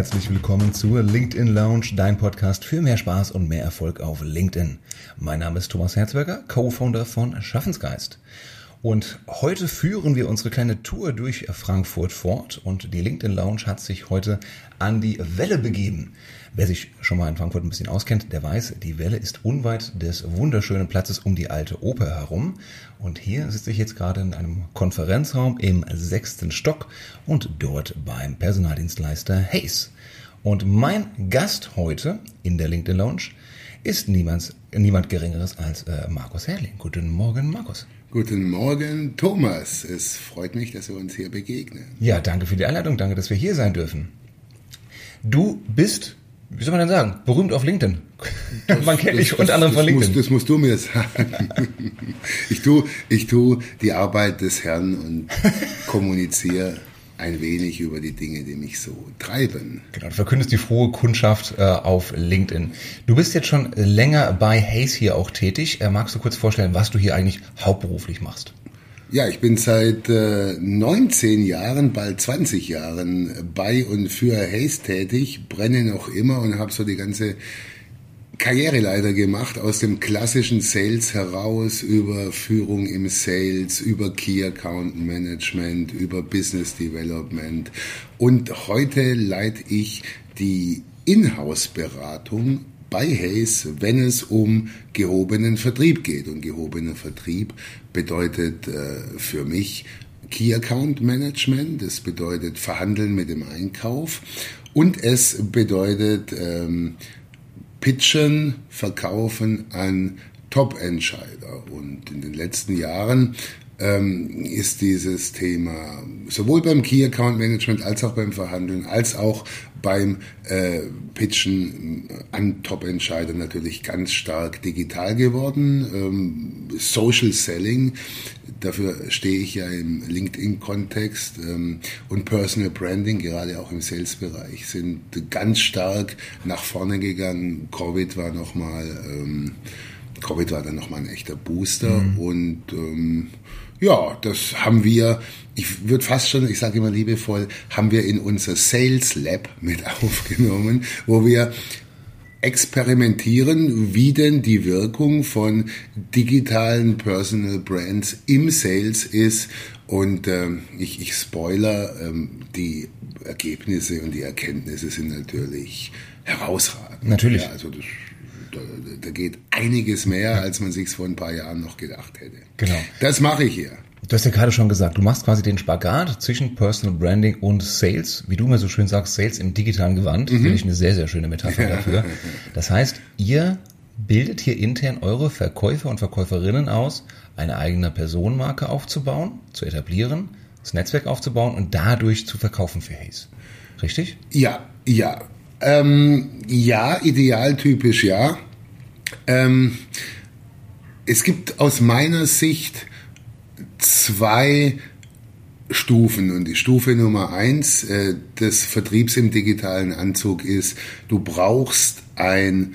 herzlich willkommen zur LinkedIn Lounge, dein Podcast für mehr Spaß und mehr Erfolg auf LinkedIn. Mein Name ist Thomas Herzberger, Co-Founder von Schaffensgeist. Und heute führen wir unsere kleine Tour durch Frankfurt fort und die LinkedIn Lounge hat sich heute an die Welle begeben. Wer sich schon mal in Frankfurt ein bisschen auskennt, der weiß, die Welle ist unweit des wunderschönen Platzes um die alte Oper herum. Und hier sitze ich jetzt gerade in einem Konferenzraum im sechsten Stock und dort beim Personaldienstleister Hayes. Und mein Gast heute in der LinkedIn Lounge ist niemand, niemand Geringeres als äh, Markus Herrling. Guten Morgen, Markus. Guten Morgen, Thomas. Es freut mich, dass wir uns hier begegnen. Ja, danke für die Einladung. Danke, dass wir hier sein dürfen. Du bist, wie soll man denn sagen, berühmt auf LinkedIn. Das, man kennt dich unter anderem von LinkedIn. Musst, das musst du mir sagen. Ich tue, ich tue die Arbeit des Herrn und kommuniziere ein wenig über die Dinge, die mich so treiben. Genau, du verkündest die frohe Kundschaft äh, auf LinkedIn. Du bist jetzt schon länger bei Hayes hier auch tätig. Äh, magst du kurz vorstellen, was du hier eigentlich hauptberuflich machst? Ja, ich bin seit äh, 19 Jahren, bald 20 Jahren bei und für Hayes tätig, brenne noch immer und habe so die ganze Karriereleiter gemacht aus dem klassischen Sales heraus über Führung im Sales, über Key Account Management, über Business Development und heute leite ich die Inhouse-Beratung bei Hayes, wenn es um gehobenen Vertrieb geht. Und gehobener Vertrieb bedeutet äh, für mich Key Account Management, es bedeutet Verhandeln mit dem Einkauf und es bedeutet ähm, Pitchen, Verkaufen an Top-Entscheider. Und in den letzten Jahren ähm, ist dieses Thema sowohl beim Key Account Management als auch beim Verhandeln als auch beim äh, Pitchen an Top-Entscheider natürlich ganz stark digital geworden. Ähm, Social Selling, dafür stehe ich ja im LinkedIn-Kontext ähm, und Personal Branding, gerade auch im Sales-Bereich, sind ganz stark nach vorne gegangen. Covid war nochmal, ähm, Covid war dann nochmal ein echter Booster mhm. und ähm, ja, das haben wir, ich würde fast schon, ich sage immer liebevoll, haben wir in unser Sales Lab mit aufgenommen, wo wir experimentieren, wie denn die Wirkung von digitalen Personal Brands im Sales ist. Und ähm, ich, ich spoiler, ähm, die Ergebnisse und die Erkenntnisse sind natürlich herausragend. Natürlich. Ja, also das da, geht einiges mehr, als man sich vor ein paar Jahren noch gedacht hätte. Genau. Das mache ich hier. Du hast ja gerade schon gesagt, du machst quasi den Spagat zwischen Personal Branding und Sales. Wie du mir so schön sagst, Sales im digitalen Gewand. Mhm. Finde ich eine sehr, sehr schöne Metapher dafür. Das heißt, ihr bildet hier intern eure Verkäufer und Verkäuferinnen aus, eine eigene Personenmarke aufzubauen, zu etablieren, das Netzwerk aufzubauen und dadurch zu verkaufen für Hayes. Richtig? Ja, ja. Ähm, ja, idealtypisch ja. Ähm, es gibt aus meiner Sicht zwei Stufen und die Stufe Nummer eins äh, des Vertriebs im digitalen Anzug ist, du brauchst ein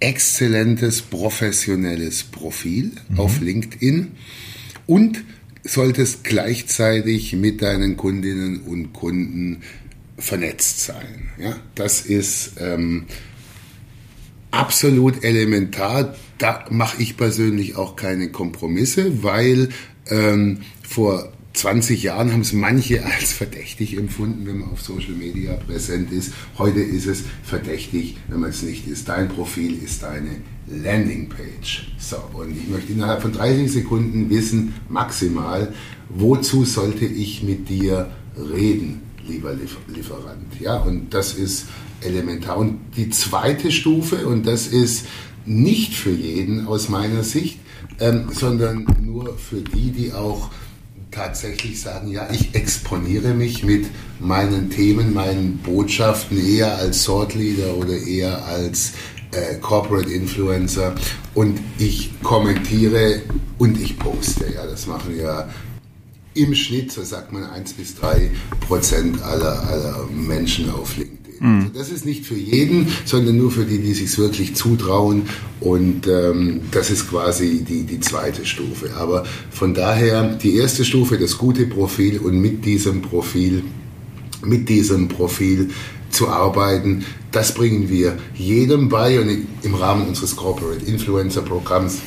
exzellentes professionelles Profil mhm. auf LinkedIn und solltest gleichzeitig mit deinen Kundinnen und Kunden vernetzt sein. Ja, das ist ähm, absolut elementar. Da mache ich persönlich auch keine Kompromisse, weil ähm, vor 20 Jahren haben es manche als verdächtig empfunden, wenn man auf Social Media präsent ist. Heute ist es verdächtig, wenn man es nicht ist. Dein Profil ist deine Landingpage. So, und ich möchte innerhalb von 30 Sekunden wissen, maximal, wozu sollte ich mit dir reden? lieber Lieferant. Ja, und das ist elementar. Und die zweite Stufe, und das ist nicht für jeden aus meiner Sicht, ähm, sondern nur für die, die auch tatsächlich sagen, ja, ich exponiere mich mit meinen Themen, meinen Botschaften eher als Thought Leader oder eher als äh, Corporate Influencer und ich kommentiere und ich poste. Ja, das machen ja im Schnitt, so sagt man, 1 bis 3 Prozent aller, aller Menschen auf LinkedIn. Mhm. Also das ist nicht für jeden, sondern nur für die, die sich wirklich zutrauen. Und ähm, das ist quasi die, die zweite Stufe. Aber von daher die erste Stufe, das gute Profil und mit diesem Profil mit diesem Profil zu arbeiten. Das bringen wir jedem bei und im Rahmen unseres Corporate Influencer Programms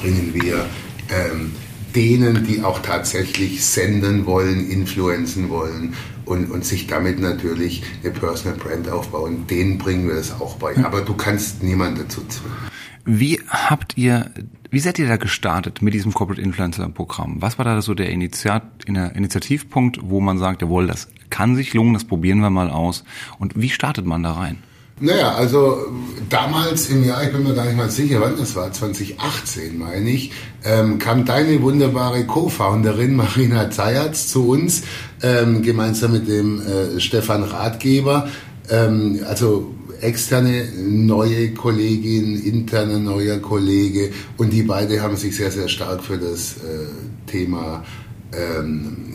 bringen wir ähm, denen, die auch tatsächlich senden wollen, influenzen wollen und, und sich damit natürlich eine Personal Brand aufbauen, denen bringen wir das auch bei. Aber du kannst niemand dazu zwingen. Wie habt ihr, wie seid ihr da gestartet mit diesem Corporate Influencer Programm? Was war da so der, Initiat, der Initiativpunkt, wo man sagt, jawohl, das kann sich lohnen, das probieren wir mal aus. Und wie startet man da rein? Naja, also damals im Jahr, ich bin mir gar nicht mal sicher, wann das war, 2018 meine ich, ähm, kam deine wunderbare Co-Founderin Marina Zayatz zu uns, ähm, gemeinsam mit dem äh, Stefan Ratgeber. Ähm, also externe neue Kollegin, interne neuer Kollege und die beide haben sich sehr, sehr stark für das äh, Thema ähm,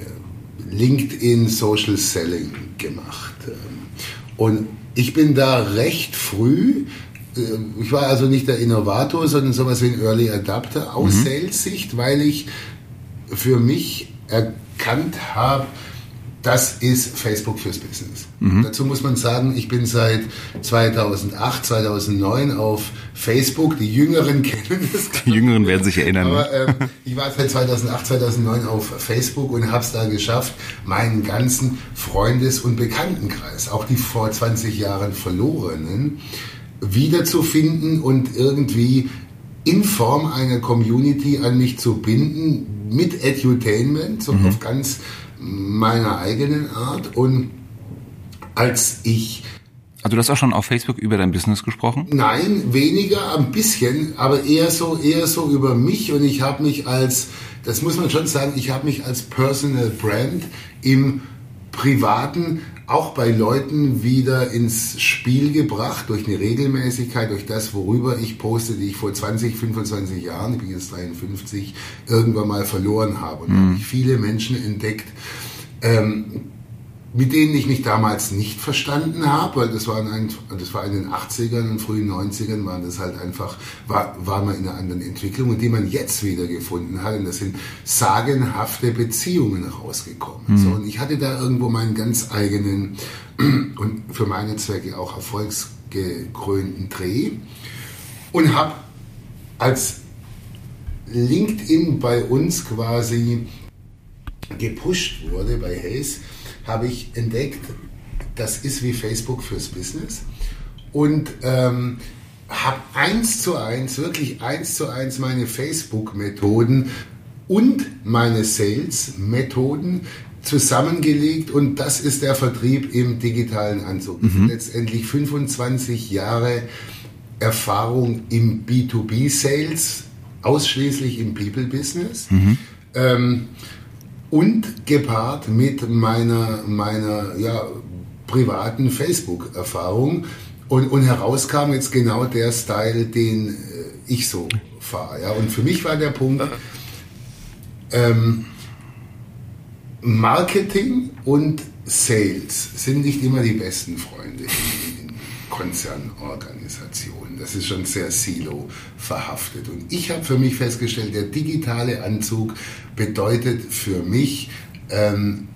LinkedIn Social Selling gemacht. Und ich bin da recht früh, äh, ich war also nicht der Innovator, sondern sowas wie ein Early Adapter aus mhm. Sales-Sicht, weil ich für mich erkannt habe, das ist Facebook fürs Business. Mhm. Dazu muss man sagen, ich bin seit 2008, 2009 auf Facebook. Die Jüngeren kennen das. Die Jüngeren werden sich erinnern. Aber ähm, ich war seit 2008, 2009 auf Facebook und habe es da geschafft, meinen ganzen Freundes- und Bekanntenkreis, auch die vor 20 Jahren verlorenen, wiederzufinden und irgendwie in Form einer Community an mich zu binden mit Edutainment, so mhm. auf ganz meiner eigenen Art. Und als ich also du hast auch schon auf Facebook über dein Business gesprochen? Nein, weniger, ein bisschen, aber eher so, eher so über mich und ich habe mich als, das muss man schon sagen, ich habe mich als Personal Brand im Privaten auch bei Leuten wieder ins Spiel gebracht durch eine Regelmäßigkeit, durch das, worüber ich poste, die ich vor 20, 25 Jahren, ich bin jetzt 53, irgendwann mal verloren habe. Und mhm. da habe ich viele Menschen entdeckt, ähm, mit denen ich mich damals nicht verstanden habe, weil das, waren ein, das war in den 80ern und frühen 90ern, waren das halt einfach, war, war man in einer anderen Entwicklung und die man jetzt wieder gefunden hat. Und das sind sagenhafte Beziehungen rausgekommen. Mhm. So, und ich hatte da irgendwo meinen ganz eigenen und für meine Zwecke auch erfolgsgekrönten Dreh und habe als LinkedIn bei uns quasi gepusht wurde bei Hayes, habe ich entdeckt, das ist wie Facebook fürs Business und ähm, habe eins zu eins, wirklich eins zu eins meine Facebook-Methoden und meine Sales-Methoden zusammengelegt und das ist der Vertrieb im digitalen Anzug. Mhm. Letztendlich 25 Jahre Erfahrung im B2B-Sales, ausschließlich im People-Business. Mhm. Ähm, und gepaart mit meiner, meiner ja, privaten Facebook-Erfahrung. Und, und herauskam jetzt genau der Style, den äh, ich so fahre. Ja. Und für mich war der Punkt, ähm, Marketing und Sales sind nicht immer die besten Freunde in, in Konzernorganisationen. Das ist schon sehr silo verhaftet. Und ich habe für mich festgestellt, der digitale Anzug bedeutet für mich ähm,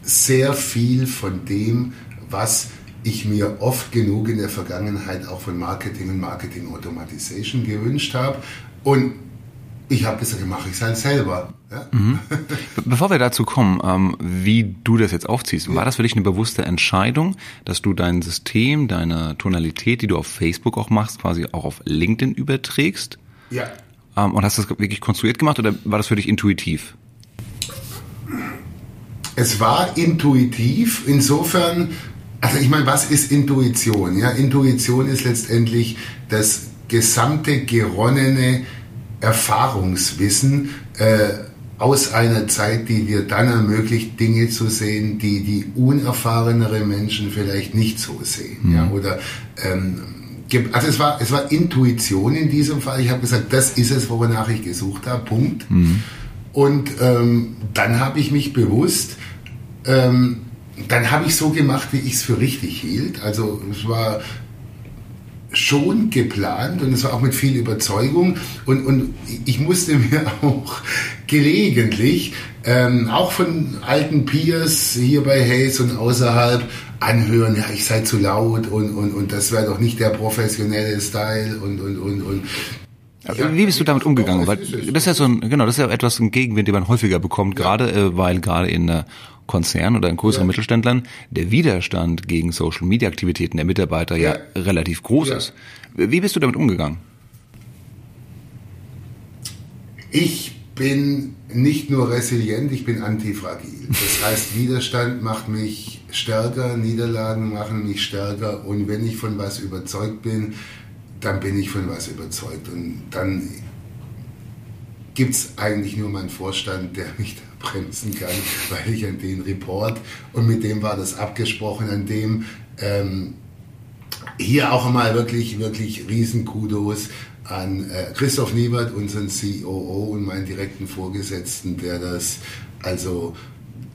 sehr viel von dem, was ich mir oft genug in der Vergangenheit auch von Marketing und Marketing Automatization gewünscht habe. Und ich habe gesagt, mache ich es halt selber. Ja? Mhm. Bevor wir dazu kommen, ähm, wie du das jetzt aufziehst, war das für dich eine bewusste Entscheidung, dass du dein System, deine Tonalität, die du auf Facebook auch machst, quasi auch auf LinkedIn überträgst? Ja. Ähm, und hast du das wirklich konstruiert gemacht oder war das für dich intuitiv? Es war intuitiv, insofern, also ich meine, was ist Intuition? Ja, Intuition ist letztendlich das gesamte geronnene Erfahrungswissen äh, aus einer Zeit, die dir dann ermöglicht, Dinge zu sehen, die die unerfahrenere Menschen vielleicht nicht so sehen. Mhm. Ja, oder ähm, also es war, es war Intuition in diesem Fall. Ich habe gesagt, das ist es, wonach ich gesucht habe, Punkt. Mhm. Und ähm, dann habe ich mich bewusst, ähm, dann habe ich so gemacht, wie ich es für richtig hielt. Also es war schon geplant und es war auch mit viel Überzeugung und, und ich musste mir auch gelegentlich ähm, auch von alten Peers hier bei Hayes und außerhalb anhören, ja, ich sei zu laut und, und, und das wäre doch nicht der professionelle Style und, und, und, und. Ja, Wie bist du damit umgegangen? Weil das ist ja so ein, genau, das ist ja etwas ein Gegenwind, den man häufiger bekommt, gerade äh, weil gerade in äh, Konzernen oder in größeren ja. Mittelständlern der Widerstand gegen Social Media Aktivitäten der Mitarbeiter ja, ja relativ groß ist. Wie bist du damit umgegangen? Ich bin nicht nur resilient, ich bin antifragil. Das heißt, Widerstand macht mich stärker, Niederlagen machen mich stärker und wenn ich von was überzeugt bin, dann bin ich von was überzeugt. Und dann gibt es eigentlich nur meinen Vorstand, der mich da bremsen kann, weil ich an den Report. Und mit dem war das abgesprochen, an dem ähm, hier auch einmal wirklich, wirklich riesen Kudos an äh, Christoph Niebert, unseren COO und meinen direkten Vorgesetzten, der das also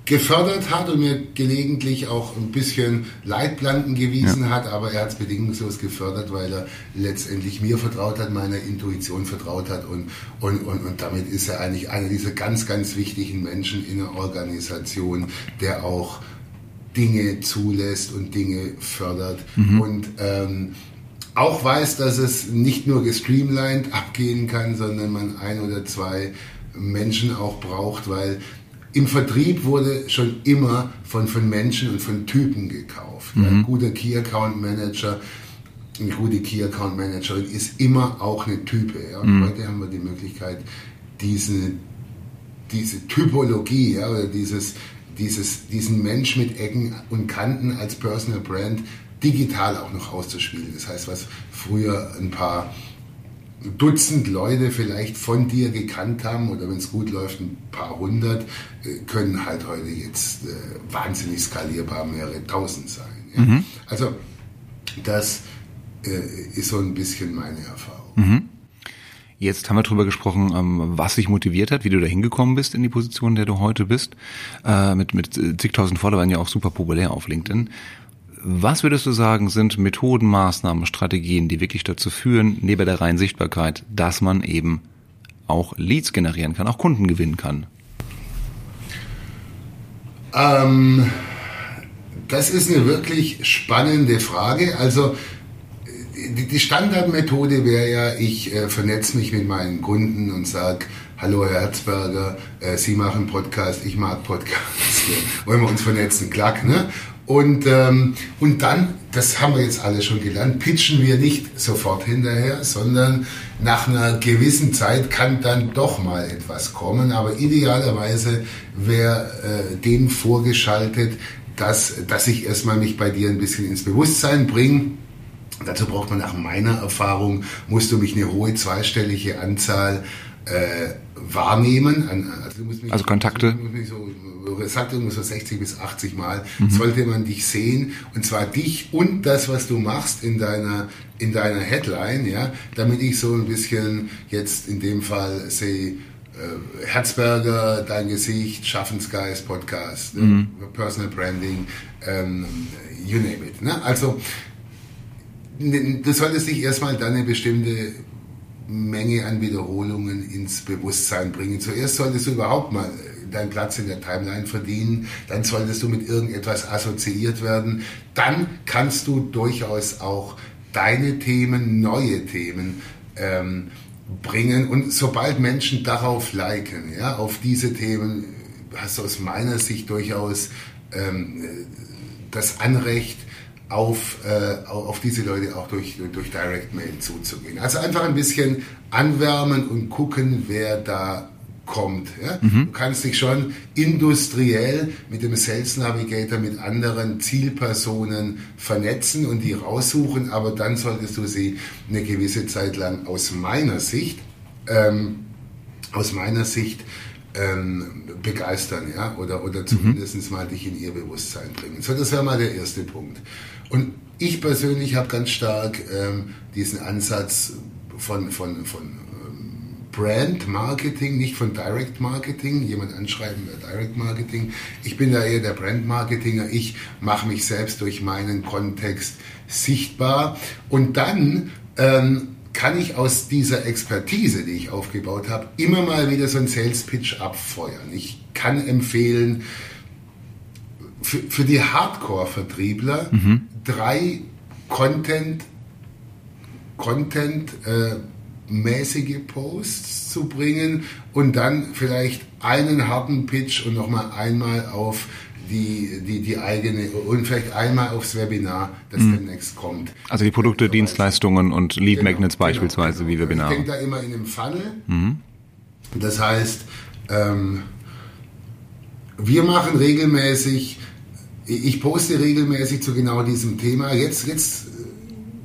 gefördert hat und mir gelegentlich auch ein bisschen Leitplanken gewiesen ja. hat, aber er hat es bedingungslos gefördert, weil er letztendlich mir vertraut hat, meiner Intuition vertraut hat und, und, und, und damit ist er eigentlich einer dieser ganz, ganz wichtigen Menschen in der Organisation, der auch Dinge zulässt und Dinge fördert mhm. und ähm, auch weiß, dass es nicht nur gestreamlined abgehen kann, sondern man ein oder zwei Menschen auch braucht, weil im Vertrieb wurde schon immer von, von Menschen und von Typen gekauft. Mhm. Ein guter Key Account Manager, eine gute Key Account Managerin ist immer auch eine Type. Ja? Und mhm. heute haben wir die Möglichkeit, diese, diese Typologie ja, oder dieses, dieses, diesen Mensch mit Ecken und Kanten als Personal Brand digital auch noch auszuspielen. Das heißt, was früher ein paar Dutzend Leute vielleicht von dir gekannt haben oder wenn es gut läuft ein paar hundert, äh, können halt heute jetzt äh, wahnsinnig skalierbar mehrere tausend sein. Ja? Mhm. Also das äh, ist so ein bisschen meine Erfahrung. Mhm. Jetzt haben wir darüber gesprochen, ähm, was dich motiviert hat, wie du da hingekommen bist in die Position, in der du heute bist. Mit, mit zigtausend Followern ja auch super populär auf LinkedIn. Was würdest du sagen, sind Methoden, Maßnahmen, Strategien, die wirklich dazu führen, neben der reinen Sichtbarkeit, dass man eben auch Leads generieren kann, auch Kunden gewinnen kann? Ähm, das ist eine wirklich spannende Frage. Also die Standardmethode wäre ja, ich äh, vernetze mich mit meinen Kunden und sage, hallo Herr Herzberger, äh, Sie machen Podcast, ich mag Podcasts, wollen wir uns vernetzen, klack, ne? Und, ähm, und dann, das haben wir jetzt alle schon gelernt, pitchen wir nicht sofort hinterher, sondern nach einer gewissen Zeit kann dann doch mal etwas kommen. Aber idealerweise wäre äh, dem vorgeschaltet, dass, dass ich erstmal mich bei dir ein bisschen ins Bewusstsein bringe. Dazu braucht man nach meiner Erfahrung, musst du mich eine hohe zweistellige Anzahl äh, wahrnehmen. Also, mich, also Kontakte? So, sagt so 60 bis 80 Mal, mhm. sollte man dich sehen. Und zwar dich und das, was du machst in deiner, in deiner Headline, ja, damit ich so ein bisschen jetzt in dem Fall sehe, äh, Herzberger, dein Gesicht, Schaffensgeist, Podcast, mhm. äh, Personal Branding, ähm, you name it. Ne? Also, du solltest dich erstmal deine bestimmte Menge an Wiederholungen ins Bewusstsein bringen. Zuerst solltest du überhaupt mal deinen Platz in der Timeline verdienen, dann solltest du mit irgendetwas assoziiert werden, dann kannst du durchaus auch deine Themen, neue Themen ähm, bringen. Und sobald Menschen darauf liken, ja, auf diese Themen, hast du aus meiner Sicht durchaus ähm, das Anrecht, auf, äh, auf diese Leute auch durch, durch Direct Mail zuzugehen. Also einfach ein bisschen anwärmen und gucken, wer da kommt. Ja? Mhm. Du kannst dich schon industriell mit dem Sales Navigator mit anderen Zielpersonen vernetzen und die raussuchen, aber dann solltest du sie eine gewisse Zeit lang aus meiner Sicht, ähm, aus meiner Sicht ähm, begeistern, ja, oder, oder mhm. zumindest mhm. mal dich in ihr Bewusstsein bringen. So, das wäre mal der erste Punkt. Und ich persönlich habe ganz stark ähm, diesen Ansatz von, von, von Brand Marketing, nicht von Direct Marketing. Jemand anschreiben Direct Marketing. Ich bin da eher der Brand Marketinger. Ich mache mich selbst durch meinen Kontext sichtbar. Und dann ähm, kann ich aus dieser Expertise, die ich aufgebaut habe, immer mal wieder so einen Sales Pitch abfeuern. Ich kann empfehlen, für, für die Hardcore-Vertriebler mhm. drei Content, Content äh, mäßige Posts zu bringen und dann vielleicht einen harten Pitch und nochmal einmal auf die, die, die eigene und vielleicht einmal aufs Webinar, das mhm. demnächst kommt. Also die Produkte, Dienstleistungen und Lead genau, Magnets genau, beispielsweise genau. wie Webinare. Ich denke da immer in einem Funnel. Mhm. Das heißt, ähm, wir machen regelmäßig, ich poste regelmäßig zu genau diesem Thema. Jetzt, jetzt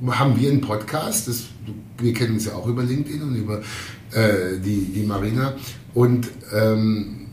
äh, haben wir einen Podcast, das, wir kennen uns ja auch über LinkedIn und über äh, die, die Marina. Und ähm,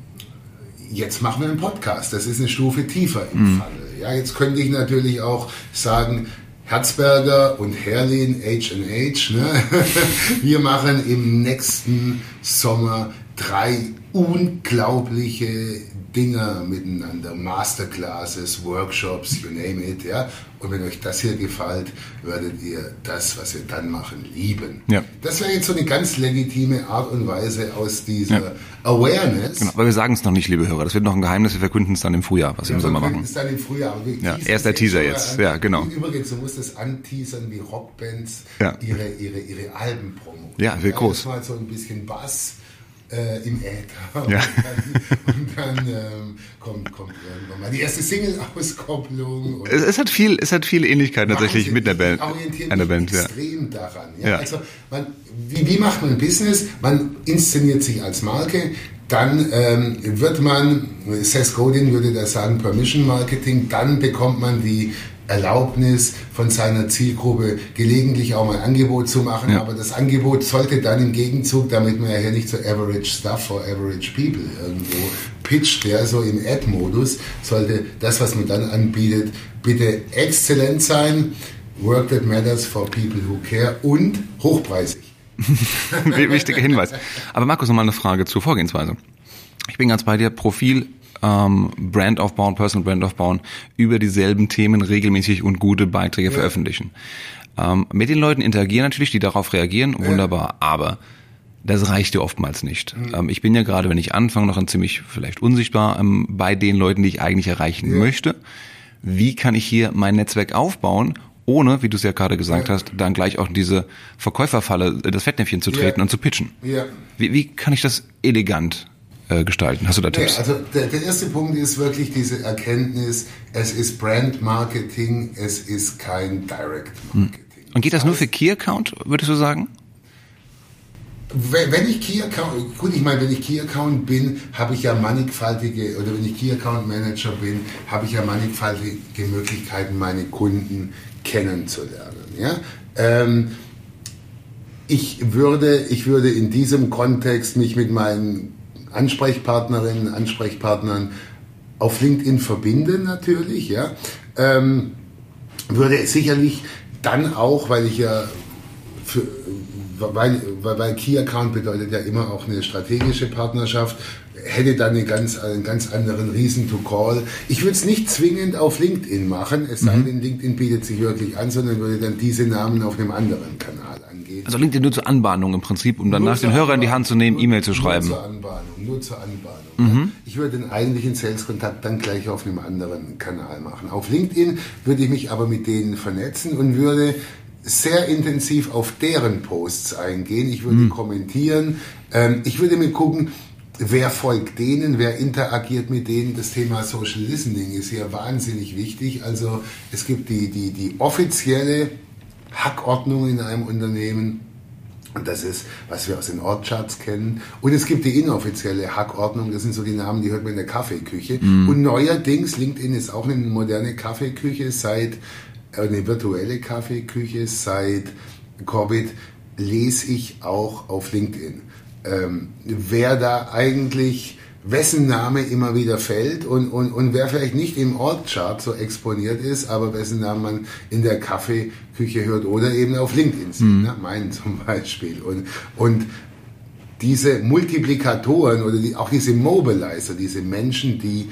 jetzt machen wir einen Podcast. Das ist eine Stufe tiefer im mhm. Falle. Ja, jetzt könnte ich natürlich auch sagen, Herzberger und Herlin, H&H, ne? wir machen im nächsten Sommer drei unglaubliche Dinger miteinander, Masterclasses, Workshops, you name it, ja. Und wenn euch das hier gefällt, werdet ihr das, was wir dann machen, lieben. Ja. Das wäre jetzt so eine ganz legitime Art und Weise aus dieser ja. Awareness. Genau, aber wir sagen es noch nicht, liebe Hörer. Das wird noch ein Geheimnis. Wir verkünden es dann im Frühjahr, was ja, wir im Sommer machen. Es dann im Frühjahr. Ja, erst der Teaser jetzt. An. Ja, genau. Übrigens, du musst es anteasern, wie Rockbands ja. ihre, ihre, ihre Alben promoten. Ja, wird ja, groß. mal so ein bisschen Bass äh, im Äther. Ja. Und dann, dann ähm, kommt, kommt irgendwann mal die erste Single-Auskopplung. Es, es, hat viel, es hat viel Ähnlichkeit tatsächlich mit der Band. Einer Band, extrem ja. daran. Ja? ja. Also, man, wie, wie macht man Business? Man inszeniert sich als Marke. Dann ähm, wird man, Seth Godin würde da sagen, Permission Marketing, dann bekommt man die Erlaubnis von seiner Zielgruppe gelegentlich auch mal ein Angebot zu machen, ja. aber das Angebot sollte dann im Gegenzug, damit man ja hier nicht so average stuff for average people irgendwo pitcht, ja, so im Ad-Modus, sollte das, was man dann anbietet, bitte exzellent sein, work that matters for people who care und hochpreisig. Wichtiger Hinweis. Aber Markus, nochmal eine Frage zur Vorgehensweise. Ich bin ganz bei dir, Profil ähm, Brand aufbauen, Personal Brand aufbauen, über dieselben Themen regelmäßig und gute Beiträge ja. veröffentlichen. Ähm, mit den Leuten interagieren natürlich, die darauf reagieren, wunderbar, ja. aber das reicht ja oftmals nicht. Mhm. Ähm, ich bin ja gerade, wenn ich anfange, noch ein ziemlich vielleicht unsichtbar ähm, bei den Leuten, die ich eigentlich erreichen ja. möchte. Wie kann ich hier mein Netzwerk aufbauen, ohne, wie du es ja gerade gesagt ja. hast, dann gleich auch in diese Verkäuferfalle, das Fettnäpfchen zu treten und zu pitchen? Ja. Wie, wie kann ich das elegant äh, gestalten? Hast du da Tipps? Ja, also der, der, erste Punkt ist wirklich diese Erkenntnis, es ist Brand Marketing, es ist kein Direct hm. Marketing. Und geht das, das nur für Key Account, würdest du sagen? Wenn ich Key Account, gut, ich meine, wenn ich Key Account bin, habe ich ja mannigfaltige, oder wenn ich Key Account Manager bin, habe ich ja mannigfaltige Möglichkeiten, meine Kunden kennenzulernen. Ja? Ähm, ich würde, ich würde in diesem Kontext mich mit meinen Ansprechpartnerinnen, Ansprechpartnern auf LinkedIn verbinden natürlich, ja. Ähm, würde sicherlich dann auch, weil ich ja für, weil, weil Key Account bedeutet ja immer auch eine strategische Partnerschaft, hätte dann einen ganz, einen ganz anderen Reason to Call. Ich würde es nicht zwingend auf LinkedIn machen, es sei mhm. denn, LinkedIn bietet sich wirklich an, sondern würde dann diese Namen auf einem anderen Kanal angehen. Also LinkedIn nur zur Anbahnung im Prinzip, um dann nach den Hörer in die Hand zu nehmen, E-Mail zu schreiben. Nur zur Anbahnung, nur zur Anbahnung. Mhm. Ich würde den eigentlichen Sales-Kontakt dann gleich auf einem anderen Kanal machen. Auf LinkedIn würde ich mich aber mit denen vernetzen und würde sehr intensiv auf deren Posts eingehen. Ich würde mhm. kommentieren. Ähm, ich würde mir gucken, wer folgt denen, wer interagiert mit denen. Das Thema Social Listening ist hier wahnsinnig wichtig. Also es gibt die, die, die offizielle Hackordnung in einem Unternehmen. Und das ist, was wir aus den Ortscharts kennen. Und es gibt die inoffizielle Hackordnung. Das sind so die Namen, die hört man in der Kaffeeküche. Mhm. Und neuerdings, LinkedIn ist auch eine moderne Kaffeeküche seit, äh, eine virtuelle Kaffeeküche seit Covid lese ich auch auf LinkedIn ähm, wer da eigentlich, wessen Name immer wieder fällt und, und, und wer vielleicht nicht im Ortchart so exponiert ist, aber wessen Namen man in der Kaffeeküche hört oder eben auf LinkedIn sieht, mhm. ne? meinen zum Beispiel. Und, und diese Multiplikatoren oder die, auch diese Mobilizer, diese Menschen, die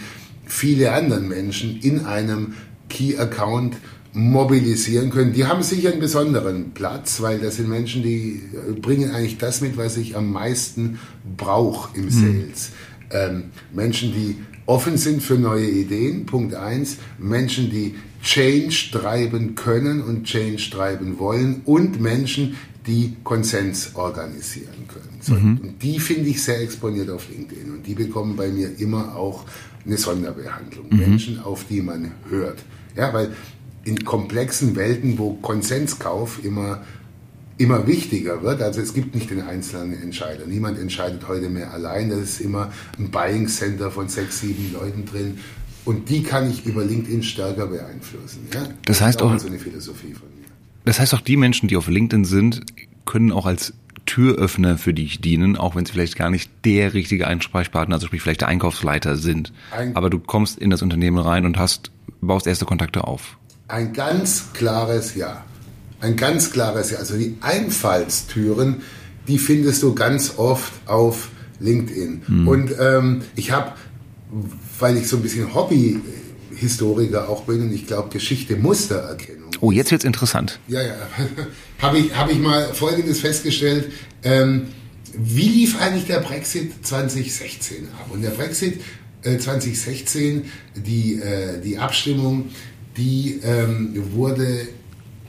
viele anderen Menschen in einem Key-Account mobilisieren können. Die haben sicher einen besonderen Platz, weil das sind Menschen, die bringen eigentlich das mit, was ich am meisten brauche im Sales. Mhm. Ähm, Menschen, die offen sind für neue Ideen, Punkt eins. Menschen, die Change treiben können und Change treiben wollen und Menschen, die Konsens organisieren können. So, mhm. Und die finde ich sehr exponiert auf LinkedIn und die bekommen bei mir immer auch eine Sonderbehandlung. Mhm. Menschen, auf die man hört. Ja, weil in komplexen Welten, wo Konsenskauf immer immer wichtiger wird. Also es gibt nicht den einzelnen Entscheider. Niemand entscheidet heute mehr allein. Das ist immer ein Buying Center von sechs, sieben Leuten drin. Und die kann ich über LinkedIn stärker beeinflussen. Ja? Das heißt das auch, so eine Philosophie von mir. Das heißt auch, die Menschen, die auf LinkedIn sind, können auch als Türöffner für dich dienen, auch wenn sie vielleicht gar nicht der richtige Einsprechpartner, also sprich vielleicht der Einkaufsleiter sind. Ein, Aber du kommst in das Unternehmen rein und hast, baust erste Kontakte auf. Ein ganz klares Ja. Ein ganz klares Ja. Also die Einfallstüren, die findest du ganz oft auf LinkedIn. Hm. Und ähm, ich habe, weil ich so ein bisschen Hobby-Historiker auch bin und ich glaube Geschichte Mustererkennung. Oh, jetzt wird's interessant. Ja, ja. habe ich, hab ich mal Folgendes festgestellt. Ähm, wie lief eigentlich der Brexit 2016 ab? Und der Brexit äh, 2016, die, äh, die Abstimmung, die ähm, wurde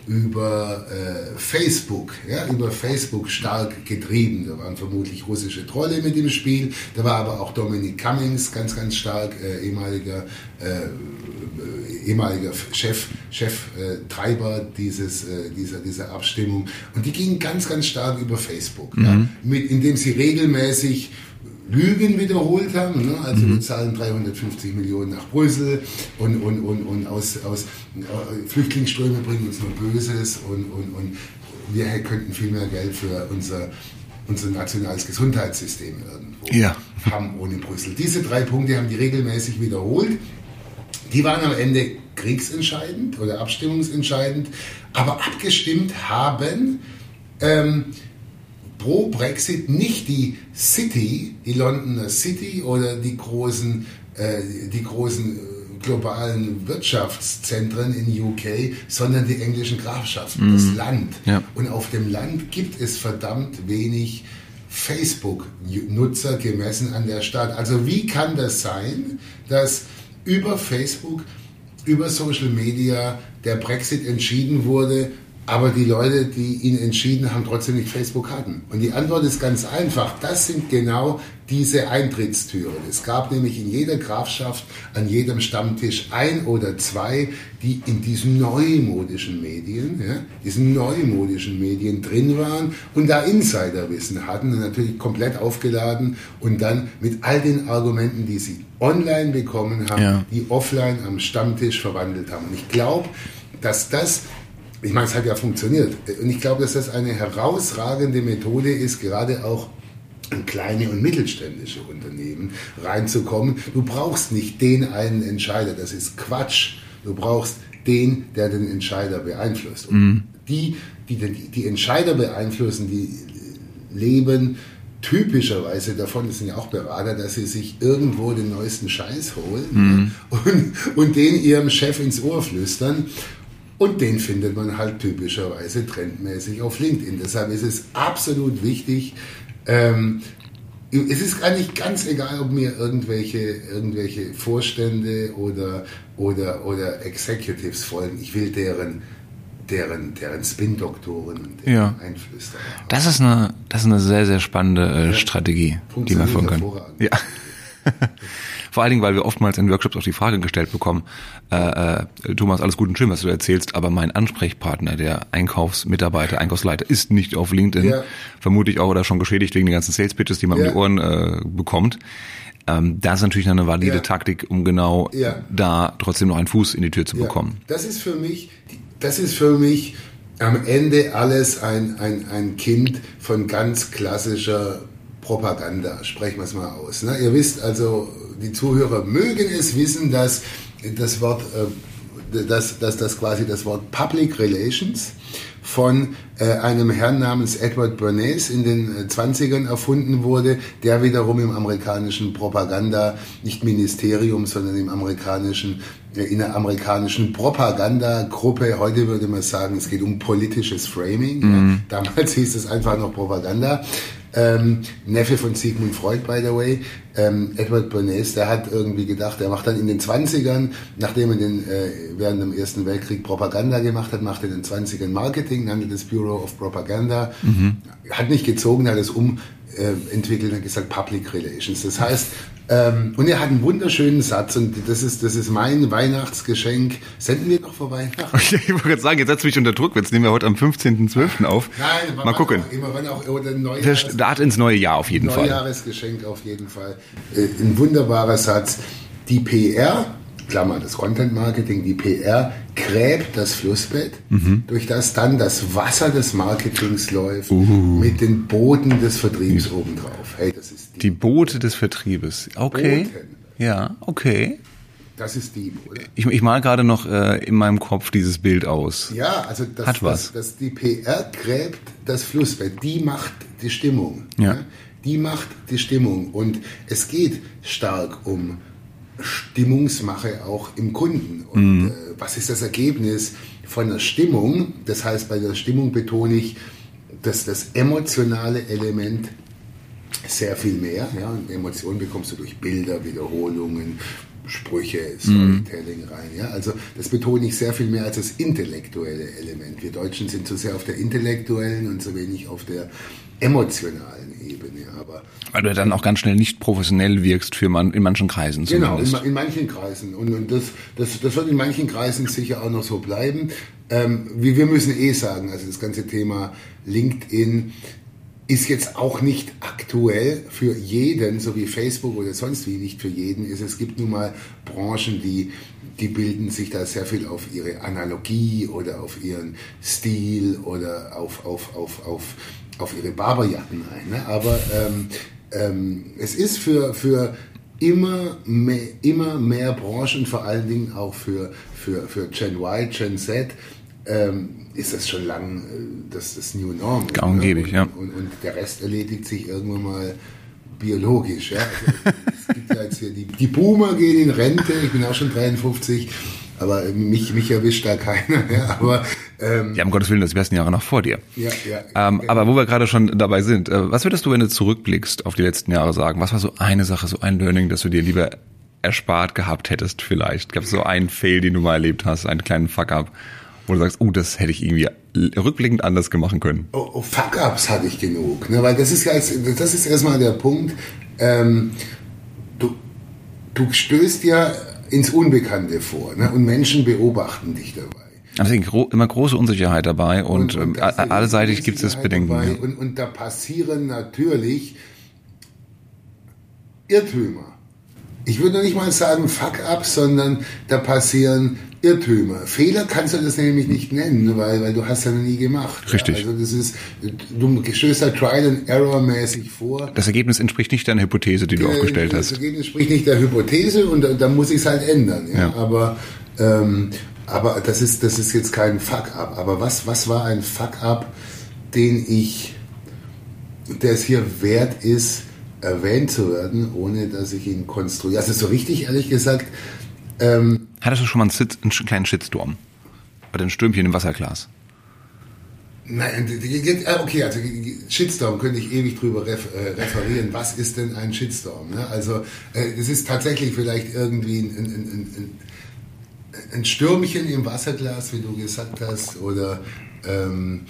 über äh, Facebook, ja, über Facebook stark getrieben. Da waren vermutlich russische Trolle mit im Spiel. Da war aber auch Dominic Cummings ganz, ganz stark, äh, ehemaliger, äh, ehemaliger Chef, Cheftreiber dieses, äh, dieser, dieser Abstimmung. Und die gingen ganz, ganz stark über Facebook, mhm. ja, mit, indem sie regelmäßig Lügen wiederholt haben. Ne? Also mhm. wir zahlen 350 Millionen nach Brüssel und, und, und, und aus, aus äh, Flüchtlingsströme bringen uns nur Böses und, und, und wir könnten viel mehr Geld für unser, unser nationales Gesundheitssystem irgendwo ja. haben ohne Brüssel. Diese drei Punkte haben die regelmäßig wiederholt. Die waren am Ende kriegsentscheidend oder abstimmungsentscheidend, aber abgestimmt haben ähm, pro Brexit nicht die City, die Londoner City oder die großen, äh, die großen äh, globalen Wirtschaftszentren in UK, sondern die englischen Grafschaften, mm. das Land. Ja. Und auf dem Land gibt es verdammt wenig Facebook-Nutzer gemessen an der Stadt. Also wie kann das sein, dass über Facebook, über Social Media der Brexit entschieden wurde aber die Leute, die ihn entschieden haben, trotzdem nicht Facebook hatten. Und die Antwort ist ganz einfach. Das sind genau diese Eintrittstüren. Es gab nämlich in jeder Grafschaft an jedem Stammtisch ein oder zwei, die in diesen neumodischen Medien, ja, diesen neumodischen Medien drin waren und da Insiderwissen hatten und natürlich komplett aufgeladen und dann mit all den Argumenten, die sie online bekommen haben, ja. die offline am Stammtisch verwandelt haben. Und ich glaube, dass das ich meine, es hat ja funktioniert. Und ich glaube, dass das eine herausragende Methode ist, gerade auch in kleine und mittelständische Unternehmen reinzukommen. Du brauchst nicht den einen Entscheider, das ist Quatsch. Du brauchst den, der den Entscheider beeinflusst. Und mhm. die, die, die, die Entscheider beeinflussen, die leben typischerweise davon, das sind ja auch Berater, dass sie sich irgendwo den neuesten Scheiß holen mhm. und, und den ihrem Chef ins Ohr flüstern. Und den findet man halt typischerweise trendmäßig auf LinkedIn. Deshalb ist es absolut wichtig, ähm, es ist eigentlich ganz egal, ob mir irgendwelche, irgendwelche Vorstände oder, oder, oder Executives folgen. Ich will deren, deren, deren Spin-Doktoren und deren ja. Einflüsse. Das ist eine, das ist eine sehr, sehr spannende äh, Strategie, die man folgen kann. Ja. Vor allen Dingen, weil wir oftmals in Workshops auch die Frage gestellt bekommen, äh, äh, Thomas, alles gut und schön, was du erzählst, aber mein Ansprechpartner, der Einkaufsmitarbeiter, Einkaufsleiter, ist nicht auf LinkedIn. Ja. Vermutlich auch oder schon geschädigt wegen den ganzen Sales Pitches, die man ja. um die Ohren äh, bekommt. Ähm, das ist natürlich eine valide ja. Taktik, um genau ja. da trotzdem noch einen Fuß in die Tür zu bekommen. Das ist für mich, das ist für mich am Ende alles ein, ein, ein Kind von ganz klassischer Propaganda, sprechen wir es mal aus. Ne? Ihr wisst also, die Zuhörer mögen es wissen, dass das Wort äh, dass, dass das quasi das Wort Public Relations von äh, einem Herrn namens Edward Bernays in den äh, 20ern erfunden wurde, der wiederum im amerikanischen Propaganda, nicht Ministerium, sondern im amerikanischen, äh, in der amerikanischen Propagandagruppe, heute würde man sagen, es geht um politisches Framing. Mhm. Damals hieß es einfach noch Propaganda ähm, Neffe von Sigmund Freud, by the way, ähm, Edward Bernays, der hat irgendwie gedacht, er macht dann in den 20ern, nachdem er den, äh, während dem Ersten Weltkrieg Propaganda gemacht hat, macht er in den 20ern Marketing, nannte das Bureau of Propaganda, mhm. hat nicht gezogen, hat es um äh, und gesagt Public Relations. Das heißt, ähm, und er hat einen wunderschönen Satz und das ist, das ist mein Weihnachtsgeschenk. Senden wir noch vor Weihnachten? ich wollte gerade sagen, jetzt setzt mich unter Druck. Jetzt nehmen wir heute am 15.12. auf. Nein, mal gucken. Auch immer, wann auch, oder Neujahres, Start ins neue Jahr auf jeden Fall. Neujahresgeschenk auf jeden Fall. Äh, ein wunderbarer Satz. Die PR Klammer, das Content Marketing, die PR, gräbt das Flussbett, mhm. durch das dann das Wasser des Marketings läuft, uh. mit den Booten des Vertriebs obendrauf. Hey, das ist die, die Boote des Vertriebes. Okay. Booten. Ja, okay. Das ist die, oder? Ich, ich mal gerade noch äh, in meinem Kopf dieses Bild aus. Ja, also das, Hat was. Das, das, die PR gräbt das Flussbett, die macht die Stimmung. Ja. ja. Die macht die Stimmung. Und es geht stark um Stimmungsmache auch im Kunden. Und mhm. äh, was ist das Ergebnis von der Stimmung? Das heißt, bei der Stimmung betone ich, dass das emotionale Element sehr viel mehr. Ja? Und Emotionen bekommst du durch Bilder, Wiederholungen, Sprüche, mhm. Storytelling mhm. rein. Ja? Also das betone ich sehr viel mehr als das intellektuelle Element. Wir Deutschen sind zu sehr auf der intellektuellen und zu wenig auf der emotionalen Ebene. Aber weil du dann auch ganz schnell nicht professionell wirkst für man, in manchen Kreisen. Genau, in, in manchen Kreisen. Und, und das, das, das wird in manchen Kreisen sicher auch noch so bleiben. Ähm, wir, wir müssen eh sagen, also das ganze Thema LinkedIn ist jetzt auch nicht aktuell für jeden, so wie Facebook oder sonst wie nicht für jeden ist. Es gibt nun mal Branchen, die, die bilden sich da sehr viel auf ihre Analogie oder auf ihren Stil oder auf, auf, auf, auf, auf ihre Barberjacken ein. Ne? Aber ähm, ähm, es ist für, für immer mehr, immer mehr Branchen, vor allen Dingen auch für, für, für Gen Y, Gen Z, ähm, ist das schon lang äh, das, das New Norm. Gaumgebig, ne? ja. Und, und, der Rest erledigt sich irgendwann mal biologisch. Ja? Also, es gibt ja jetzt hier die, die Boomer gehen in Rente, ich bin auch schon 53, aber mich, mich erwischt da keiner. Ja? Aber ähm, ja, um Gottes Willen, das besten Jahre noch vor dir. Ja, ja. Ähm, genau. Aber wo wir gerade schon dabei sind, äh, was würdest du, wenn du zurückblickst auf die letzten Jahre sagen? Was war so eine Sache, so ein Learning, das du dir lieber erspart gehabt hättest vielleicht? Gab es so einen Fail, den du mal erlebt hast, einen kleinen Fuck-up, wo du sagst, oh, das hätte ich irgendwie rückblickend anders machen können? Oh, oh Fuck-ups hatte ich genug, ne? weil das ist, das ist erstmal der Punkt, ähm, du, du stößt ja ins Unbekannte vor ne? und Menschen beobachten dich dabei. Deswegen gro immer große Unsicherheit dabei und, und, und ähm, allseitig gibt es Bedenken. Dabei. Und, und da passieren natürlich Irrtümer. Ich würde nicht mal sagen Fuck-ups, sondern da passieren Irrtümer. Fehler kannst du das nämlich nicht nennen, weil, weil du hast ja noch nie gemacht. Richtig. Also das ist, du stößt da Trial and Error mäßig vor. Das Ergebnis entspricht nicht deiner Hypothese, die du aufgestellt hast. Das Ergebnis entspricht nicht der Hypothese und da, da muss ich es halt ändern. Ja? ja. Aber ähm, aber das ist, das ist jetzt kein Fuck-up. Aber was, was war ein Fuck-up, den ich, der es hier wert ist, erwähnt zu werden, ohne dass ich ihn konstruiere? Also so richtig, ehrlich gesagt. Ähm, Hattest du schon mal einen, Sit einen kleinen Shitstorm? Oder ein Stürmchen im Wasserglas? Nein, okay, also Shitstorm könnte ich ewig drüber referieren. Was ist denn ein Shitstorm? Ne? Also es ist tatsächlich vielleicht irgendwie ein, ein, ein, ein Stürmchen im Wasserglas, wie du gesagt hast, oder ähm,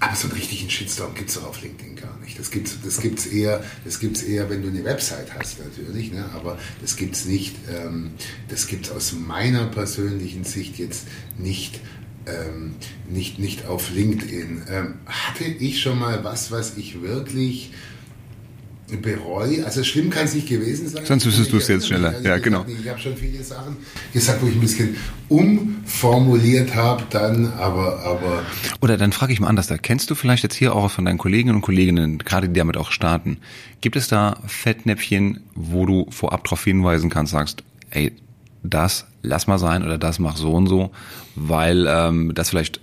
aber so einen richtigen Shitstorm gibt es doch auf LinkedIn gar nicht. Das gibt es das gibt's eher, eher, wenn du eine Website hast natürlich, ne? aber das gibt es nicht, ähm, das gibt es aus meiner persönlichen Sicht jetzt nicht, ähm, nicht, nicht auf LinkedIn. Ähm, hatte ich schon mal was, was ich wirklich bereue. Also schlimm kann es nicht gewesen sein. Sonst wüsstest du es jetzt schneller. Also ja, genau. Ich habe schon viele Sachen gesagt, wo ich ein bisschen umformuliert habe, dann, aber, aber. Oder dann frage ich mal anders. Da kennst du vielleicht jetzt hier auch von deinen Kolleginnen und Kolleginnen, gerade die damit auch starten. Gibt es da Fettnäpfchen, wo du vorab darauf hinweisen kannst, sagst, ey, das lass mal sein oder das mach so und so, weil ähm, das vielleicht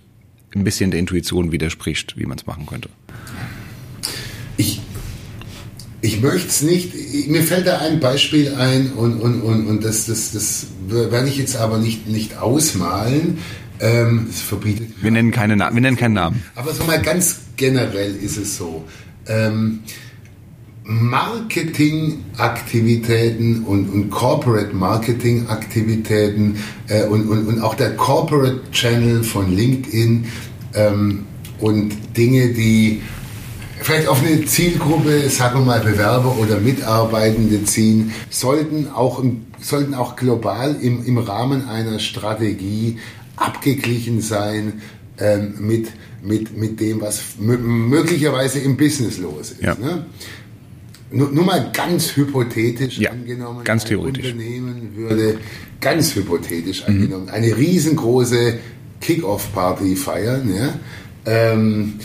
ein bisschen der Intuition widerspricht, wie man es machen könnte? Ich, ich möchte es nicht, mir fällt da ein Beispiel ein und, und, und, und das, das, das werde ich jetzt aber nicht, nicht ausmalen. Ähm, das verbietet. Wir nennen, keine Na wir nennen keinen Namen. Aber so mal ganz generell ist es so. Ähm, Marketingaktivitäten und, und Corporate Marketing-Aktivitäten äh, und, und, und auch der Corporate Channel von LinkedIn ähm, und Dinge, die vielleicht auf eine Zielgruppe, sagen wir mal Bewerber oder Mitarbeitende ziehen, sollten auch, sollten auch global im, im Rahmen einer Strategie abgeglichen sein ähm, mit, mit, mit dem, was möglicherweise im Business los ist. Ja. Ne? Nur, nur, mal ganz hypothetisch ja, angenommen, ganz ein theoretisch. Unternehmen würde ganz hypothetisch mhm. angenommen eine riesengroße Kick-Off-Party feiern, ja, ähm,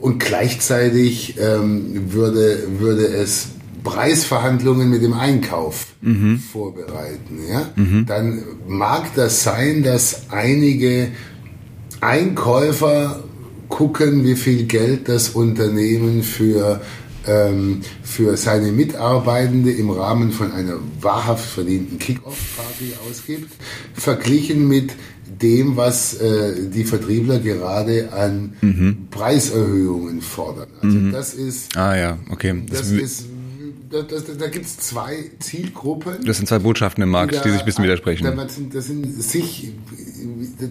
und gleichzeitig ähm, würde, würde es Preisverhandlungen mit dem Einkauf mhm. vorbereiten, ja, mhm. dann mag das sein, dass einige Einkäufer gucken, wie viel Geld das Unternehmen für ähm, für seine Mitarbeitende im Rahmen von einer wahrhaft verdienten Kick-Off-Party ausgibt, verglichen mit dem, was äh, die Vertriebler gerade an mhm. Preiserhöhungen fordern. Also mhm. das ist, ah ja, okay, das, das ist da, da, da gibt es zwei Zielgruppen. Das sind zwei Botschaften im Markt, die, da, die sich ein bisschen widersprechen. Das sind, das sind sich,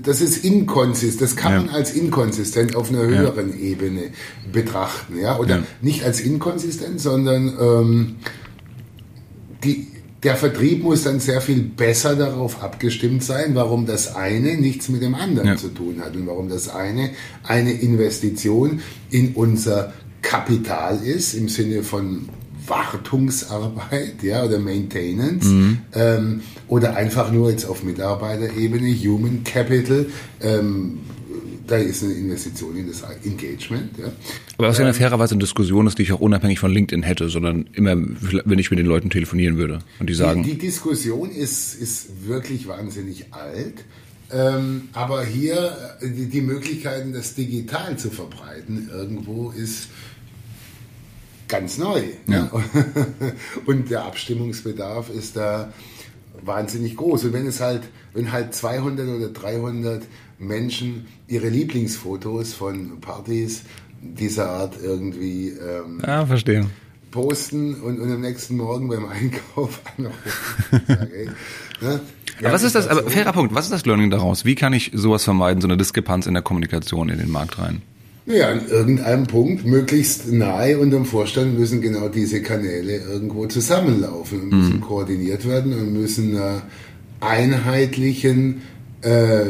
das ist inkonsistent, das kann ja. man als inkonsistent auf einer höheren ja. Ebene betrachten, ja, oder ja. nicht als inkonsistent, sondern ähm, die, der Vertrieb muss dann sehr viel besser darauf abgestimmt sein, warum das eine nichts mit dem anderen ja. zu tun hat und warum das eine eine Investition in unser Kapital ist im Sinne von Wartungsarbeit ja, oder Maintenance mhm. ähm, oder einfach nur jetzt auf Mitarbeiterebene, Human Capital. Ähm, da ist eine Investition in das Engagement. Ja. Aber was ja ähm, fairerweise eine Diskussion ist, die ich auch unabhängig von LinkedIn hätte, sondern immer, wenn ich mit den Leuten telefonieren würde und die sagen. Die, die Diskussion ist, ist wirklich wahnsinnig alt. Ähm, aber hier die, die Möglichkeiten, das digital zu verbreiten, irgendwo ist ganz neu. Ja. Und der Abstimmungsbedarf ist da wahnsinnig groß. Und wenn es halt, wenn halt 200 oder 300 Menschen ihre Lieblingsfotos von Partys dieser Art irgendwie ähm, ah, verstehe. posten und, und am nächsten Morgen beim Einkauf anrufen. Ne? Aber was ist das, aber fairer Punkt, was ist das Learning daraus? Wie kann ich sowas vermeiden, so eine Diskrepanz in der Kommunikation in den Markt rein? Naja, an irgendeinem Punkt, möglichst nahe unterm Vorstand, müssen genau diese Kanäle irgendwo zusammenlaufen und müssen mhm. koordiniert werden und müssen äh, einheitlichen äh,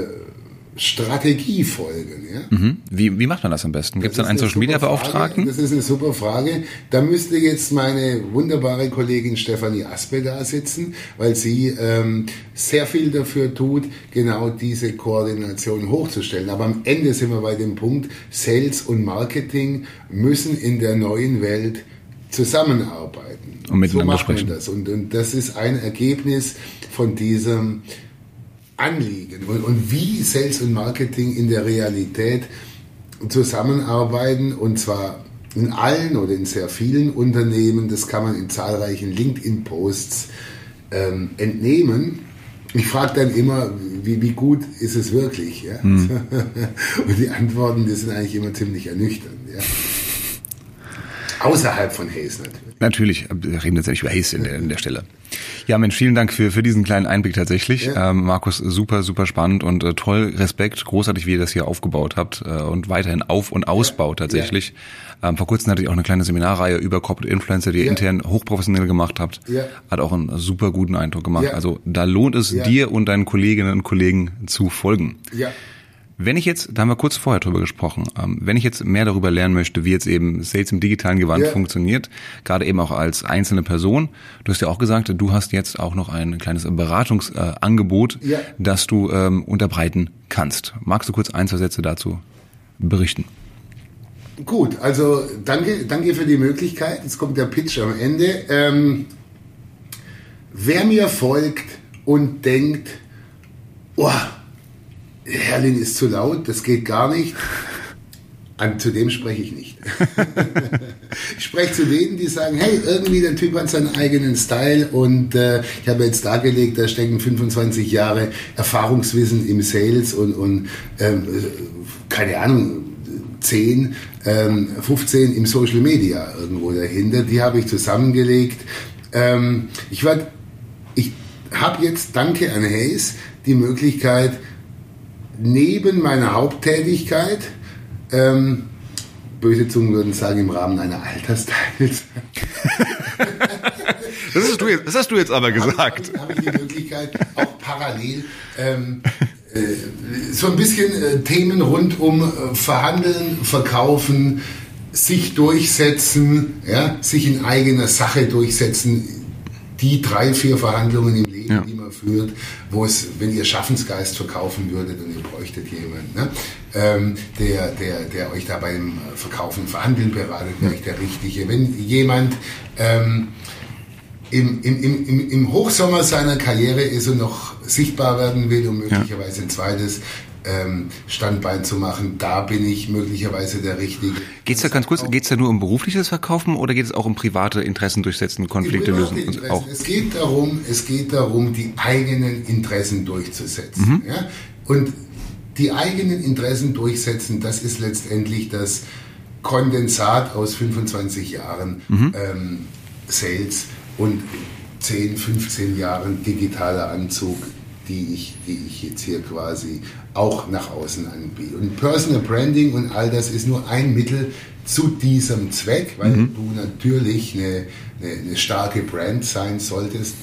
Strategie folgen. Ja? Mhm. Wie, wie macht man das am besten? Gibt es dann einen Social Media Beauftragten? Das ist eine super Frage. Da müsste jetzt meine wunderbare Kollegin Stefanie Aspe da sitzen, weil sie ähm, sehr viel dafür tut, genau diese Koordination hochzustellen. Aber am Ende sind wir bei dem Punkt, Sales und Marketing müssen in der neuen Welt zusammenarbeiten. Und miteinander so sprechen. Das. Und, und das ist ein Ergebnis von diesem Anliegen und, und wie Sales und Marketing in der Realität zusammenarbeiten und zwar in allen oder in sehr vielen Unternehmen, das kann man in zahlreichen LinkedIn-Posts ähm, entnehmen. Ich frage dann immer, wie, wie, gut ist es wirklich? Ja? Mhm. Und die Antworten, die sind eigentlich immer ziemlich ernüchternd. Ja? Außerhalb von Hayes natürlich. Natürlich, wir reden jetzt nicht über Hayes in der, in der Stelle. Ja, Mensch, vielen Dank für, für diesen kleinen Einblick tatsächlich. Ja. Ähm, Markus, super, super spannend und äh, toll, Respekt, großartig, wie ihr das hier aufgebaut habt äh, und weiterhin auf- und ausbaut tatsächlich. Ja. Ähm, vor kurzem hatte ich auch eine kleine Seminarreihe über Corporate Influencer, die ihr intern hochprofessionell gemacht habt. Hat auch einen super guten Eindruck gemacht. Also da lohnt es dir und deinen Kolleginnen und Kollegen zu folgen. Ja. Wenn ich jetzt, da haben wir kurz vorher drüber gesprochen, ähm, wenn ich jetzt mehr darüber lernen möchte, wie jetzt eben Sales im digitalen Gewand yeah. funktioniert, gerade eben auch als einzelne Person, du hast ja auch gesagt, du hast jetzt auch noch ein kleines Beratungsangebot, yeah. das du ähm, unterbreiten kannst. Magst du kurz ein, zwei Sätze dazu berichten? Gut, also danke, danke für die Möglichkeit. Jetzt kommt der Pitch am Ende. Ähm, wer mir folgt und denkt, oh, Herrlin ist zu laut, das geht gar nicht. An, zu dem spreche ich nicht. ich spreche zu denen, die sagen, hey, irgendwie der Typ hat seinen eigenen Style und äh, ich habe jetzt dargelegt, da stecken 25 Jahre Erfahrungswissen im Sales und, und ähm, keine Ahnung, 10, ähm, 15 im Social Media irgendwo dahinter. Die habe ich zusammengelegt. Ähm, ich werde, ich habe jetzt, danke an Hayes, die Möglichkeit, neben meiner Haupttätigkeit ähm, böse Zungen würden sagen, im Rahmen einer Altersteils. das, hast du jetzt, das hast du jetzt aber gesagt. Habe ich, hab ich die Möglichkeit, auch parallel ähm, äh, so ein bisschen äh, Themen rund um äh, Verhandeln, Verkaufen, sich durchsetzen, ja, sich in eigener Sache durchsetzen, die drei, vier Verhandlungen im Leben, ja. die man führt, wo es, wenn ihr Schaffensgeist verkaufen würdet und ihr bräuchtet jemanden, ne, ähm, der, der, der euch da beim Verkaufen, Verhandeln beratet, wäre ich der Richtige. Wenn jemand ähm, im, im, im, im Hochsommer seiner Karriere ist und noch sichtbar werden will und möglicherweise ein zweites ähm, Standbein zu machen, da bin ich möglicherweise der Richtige. Geht es da ganz kurz, geht es da nur um berufliches Verkaufen oder geht es auch um private Interessen durchsetzen, Konflikte lösen? Interessen. Auch? Es geht darum, es geht darum, die eigenen Interessen durchzusetzen. Mhm. Ja? Und die eigenen Interessen durchsetzen, das ist letztendlich das Kondensat aus 25 Jahren mhm. ähm, Sales und 10, 15 Jahren digitaler Anzug die ich, die ich jetzt hier quasi auch nach außen anbiete. Und Personal Branding und all das ist nur ein Mittel zu diesem Zweck, weil mhm. du natürlich eine, eine, eine, starke Brand sein solltest,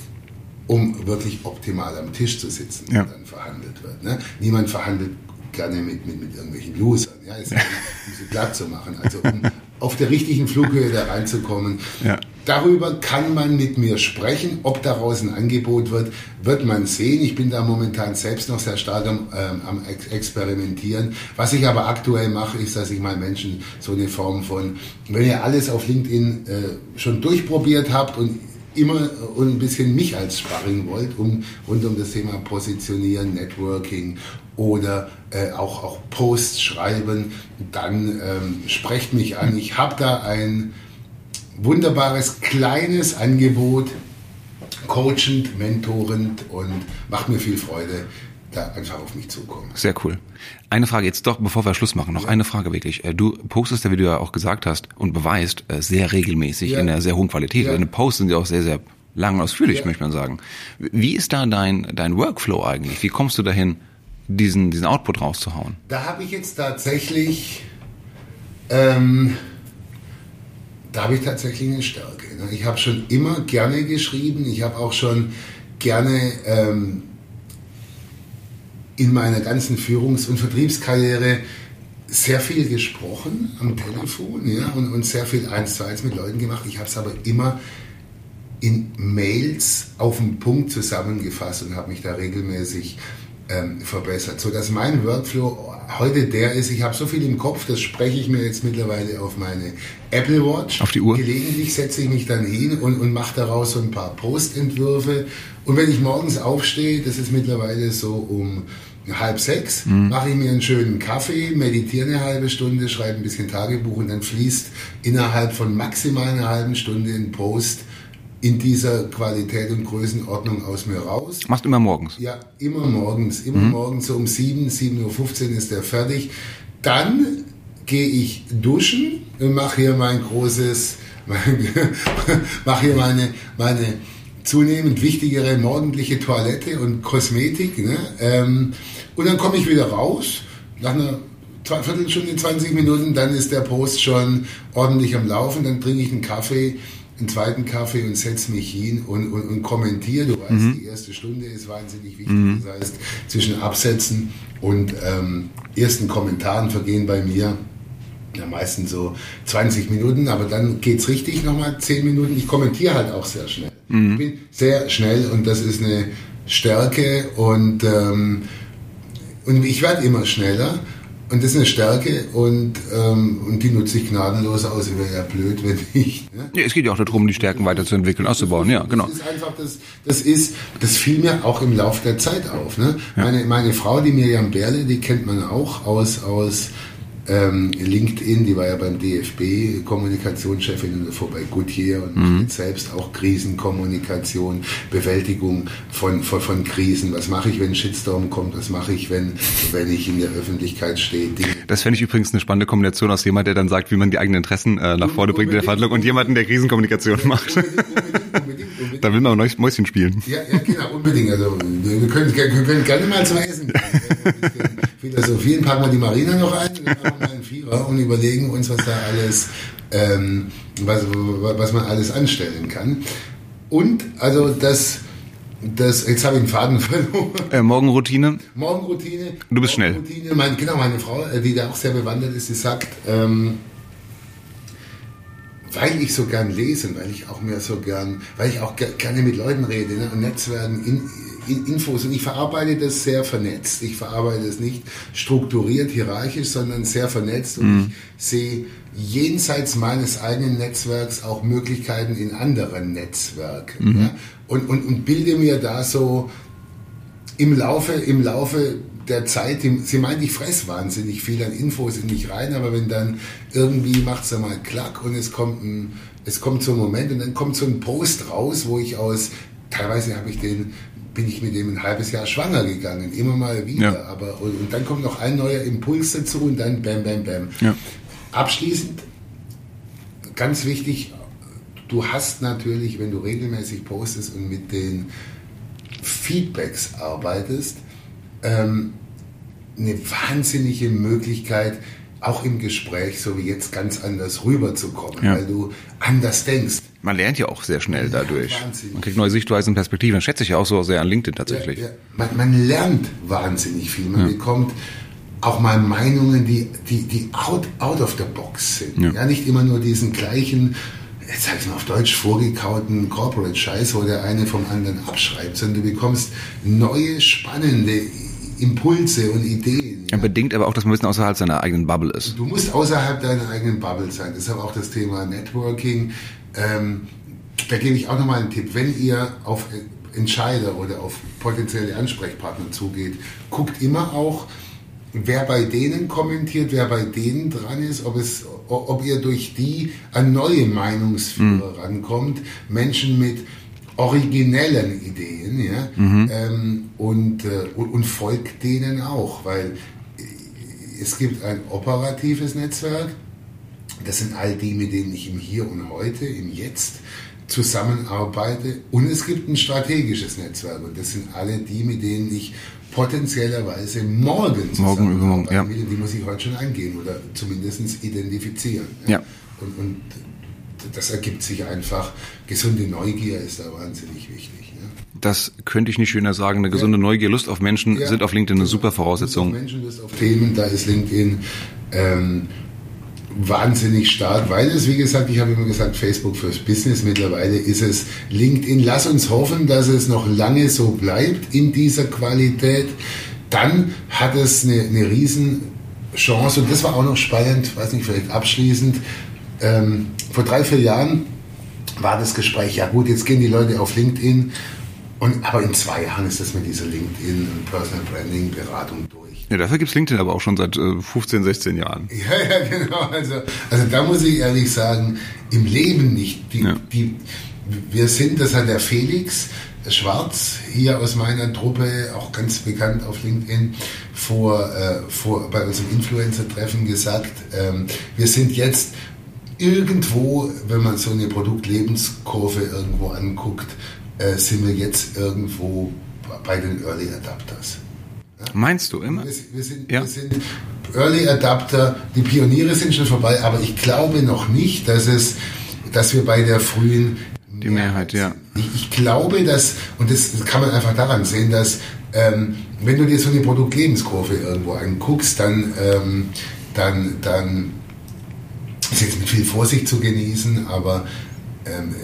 um wirklich optimal am Tisch zu sitzen, ja. wenn dann verhandelt wird. Ne? Niemand verhandelt gerne mit, mit, mit irgendwelchen Losern, ja, um sie glatt zu machen. Also um auf der richtigen Flughöhe da reinzukommen. Ja. Darüber kann man mit mir sprechen. Ob daraus ein Angebot wird, wird man sehen. Ich bin da momentan selbst noch sehr stark am, ähm, am Experimentieren. Was ich aber aktuell mache, ist, dass ich mal Menschen so eine Form von, wenn ihr alles auf LinkedIn äh, schon durchprobiert habt und immer und ein bisschen mich als Sparring wollt, um rund um das Thema Positionieren, Networking oder äh, auch, auch Posts schreiben, dann ähm, sprecht mich an. Ich habe da ein wunderbares kleines Angebot, coachend, mentorend und macht mir viel Freude, da einfach auf mich zukommen. Sehr cool. Eine Frage jetzt doch, bevor wir Schluss machen, noch ja. eine Frage wirklich. Äh, du postest ja, wie du ja auch gesagt hast und beweist, äh, sehr regelmäßig ja. in einer sehr hohen Qualität. Ja. Deine Posts sind ja auch sehr, sehr lang und ausführlich, ja. möchte man sagen. Wie ist da dein, dein Workflow eigentlich? Wie kommst du dahin, diesen, diesen Output rauszuhauen? Da habe ich jetzt tatsächlich, ähm, da habe ich tatsächlich eine Stärke. Ne? Ich habe schon immer gerne geschrieben. Ich habe auch schon gerne ähm, in meiner ganzen Führungs- und Vertriebskarriere sehr viel gesprochen am Telefon ja, und, und sehr viel eins zu eins mit Leuten gemacht. Ich habe es aber immer in Mails auf den Punkt zusammengefasst und habe mich da regelmäßig ähm, verbessert, sodass mein Workflow heute der ist, ich habe so viel im Kopf, das spreche ich mir jetzt mittlerweile auf meine Apple Watch. Auf die Uhr. Gelegentlich setze ich mich dann hin und, und mache daraus so ein paar Postentwürfe. Und wenn ich morgens aufstehe, das ist mittlerweile so um halb sechs, mhm. mache ich mir einen schönen Kaffee, meditiere eine halbe Stunde, schreibe ein bisschen Tagebuch und dann fließt innerhalb von maximal einer halben Stunde ein Post in dieser Qualität und Größenordnung aus mir raus. Machst immer morgens? Ja, immer morgens. Immer mhm. morgens so um 7, 7.15 Uhr ist der fertig. Dann gehe ich duschen und mache hier mein großes, mache hier meine, meine zunehmend wichtigere morgendliche Toilette und Kosmetik. Ne? Ähm, und dann komme ich wieder raus, nach einer Viertelstunde, 20 Minuten, dann ist der Post schon ordentlich am Laufen, dann trinke ich einen Kaffee einen zweiten Kaffee und setze mich hin und, und, und kommentiere. Du weißt, mhm. die erste Stunde ist wahnsinnig wichtig. Mhm. Das heißt, zwischen Absätzen und ähm, ersten Kommentaren vergehen bei mir ja, meistens so 20 Minuten, aber dann geht es richtig nochmal 10 Minuten. Ich kommentiere halt auch sehr schnell. Mhm. Ich bin sehr schnell und das ist eine Stärke und, ähm, und ich werde immer schneller. Und das ist eine Stärke und, ähm, und die nutze ich gnadenlos aus. Ich wäre ja blöd, wenn ich. Ne? Ja, es geht ja auch darum, die Stärken weiterzuentwickeln, auszubauen. Ja, genau. Das ist einfach, das, das ist, das fiel mir auch im Laufe der Zeit auf. Ne? Ja. Meine, meine Frau, die Miriam Berle, die kennt man auch aus, aus ähm, LinkedIn, die war ja beim DFB Kommunikationschefin davor bei Goodyear und mhm. selbst auch Krisenkommunikation, Bewältigung von, von, von Krisen. Was mache ich, wenn ein Shitstorm kommt? Was mache ich, wenn, wenn ich in der Öffentlichkeit stehe? Dinge das fände ich übrigens eine spannende Kombination aus jemand, der dann sagt, wie man die eigenen Interessen äh, nach vorne bringt in der Verhandlung und jemanden, der Krisenkommunikation macht. Unbedingt, unbedingt, unbedingt, da will man auch Mäuschen spielen. Ja, ja genau, unbedingt. Also wir können, wir können gerne mal zum Essen. Philosophien packen wir die Marina noch ein normalen Vierer und überlegen uns, was da alles, ähm, was, was man alles anstellen kann. Und also das, das, jetzt habe ich den Faden verloren. Äh, Morgenroutine. Morgenroutine. Du bist Morgenroutine. schnell. Mein, genau, meine Frau, äh, die da auch sehr bewandert ist, die sagt, ähm, weil ich so gern lese, weil ich auch mehr so gern, weil ich auch gerne mit Leuten rede ne, und Netzwerken, in, Infos und ich verarbeite das sehr vernetzt. Ich verarbeite es nicht strukturiert, hierarchisch, sondern sehr vernetzt und mhm. ich sehe jenseits meines eigenen Netzwerks auch Möglichkeiten in anderen Netzwerken. Mhm. Ja? Und, und, und bilde mir da so im Laufe, im Laufe der Zeit, sie meint, ich fress wahnsinnig viel an Infos in mich rein, aber wenn dann irgendwie macht es mal Klack und es kommt ein, es kommt so ein Moment und dann kommt so ein Post raus, wo ich aus, teilweise habe ich den bin ich mit dem ein halbes Jahr schwanger gegangen, immer mal wieder. Ja. Aber, und, und, dann kommt noch ein neuer Impuls dazu und dann bam, bam, bam. Ja. Abschließend, ganz wichtig, du hast natürlich, wenn du regelmäßig postest und mit den Feedbacks arbeitest, ähm, eine wahnsinnige Möglichkeit, auch im Gespräch, so wie jetzt, ganz anders rüberzukommen, ja. weil du anders denkst man lernt ja auch sehr schnell dadurch. Wahnsinn. Man kriegt neue Sichtweisen und Perspektiven. Das schätze ich auch so sehr an LinkedIn tatsächlich. Ja, ja. Man, man, lernt wahnsinnig viel. Man bekommt auch mal Meinungen, die, die, die out, out of the box sind. Ja. nicht immer nur diesen gleichen, jetzt sag ich mal auf Deutsch, vorgekauten Corporate-Scheiß, wo der eine vom anderen abschreibt, sondern du bekommst neue, spannende Impulse und Ideen. Ja. Bedingt aber auch, dass man ein bisschen außerhalb seiner eigenen Bubble ist. Du musst außerhalb deiner eigenen Bubble sein. Deshalb auch das Thema Networking. Ähm, da gebe ich auch nochmal einen Tipp. Wenn ihr auf Entscheider oder auf potenzielle Ansprechpartner zugeht, guckt immer auch, wer bei denen kommentiert, wer bei denen dran ist, ob, es, ob ihr durch die an neue Meinungsführer mhm. rankommt, Menschen mit originellen Ideen, ja, mhm. ähm, und, äh, und, und folgt denen auch, weil es gibt ein operatives Netzwerk, das sind all die, mit denen ich im Hier und Heute, im Jetzt zusammenarbeite. Und es gibt ein strategisches Netzwerk. Und das sind alle die, mit denen ich potenziellerweise morgen zusammenarbeiten morgen, ja. Die muss ich heute schon angehen oder zumindest identifizieren. Ja. ja. Und, und das ergibt sich einfach. Gesunde Neugier ist da wahnsinnig wichtig. Ne? Das könnte ich nicht schöner sagen. Eine gesunde ja. Neugier, Lust auf Menschen ja. sind auf LinkedIn eine super Voraussetzung. Lust auf Menschen, Lust auf Themen, da ist LinkedIn ähm, wahnsinnig stark, weil es, wie gesagt, ich habe immer gesagt, Facebook fürs Business, mittlerweile ist es LinkedIn. Lass uns hoffen, dass es noch lange so bleibt in dieser Qualität. Dann hat es eine, eine Riesenchance und das war auch noch spannend, weiß nicht, vielleicht abschließend. Ähm, vor drei, vier Jahren war das Gespräch, ja gut, jetzt gehen die Leute auf LinkedIn und, aber in zwei Jahren ist das mit dieser LinkedIn und Personal Branding Beratung durch. Ja, dafür gibt es LinkedIn aber auch schon seit äh, 15, 16 Jahren. Ja, ja, genau. Also, also da muss ich ehrlich sagen, im Leben nicht. Die, ja. die, wir sind, das hat der Felix Schwarz hier aus meiner Truppe, auch ganz bekannt auf LinkedIn, vor, äh, vor bei unserem Influencer-Treffen gesagt, ähm, wir sind jetzt irgendwo, wenn man so eine Produktlebenskurve irgendwo anguckt, äh, sind wir jetzt irgendwo bei den Early Adapters. Meinst du immer? Wir, wir, sind, ja. wir, sind, Early Adapter, die Pioniere sind schon vorbei, aber ich glaube noch nicht, dass es, dass wir bei der frühen die Mehrheit, ja. Ich, ich, glaube, dass, und das, das, kann man einfach daran sehen, dass ähm, wenn du dir so eine Produktlebenskurve irgendwo anguckst, dann, ähm, dann, dann ist jetzt mit viel Vorsicht zu genießen, aber ähm,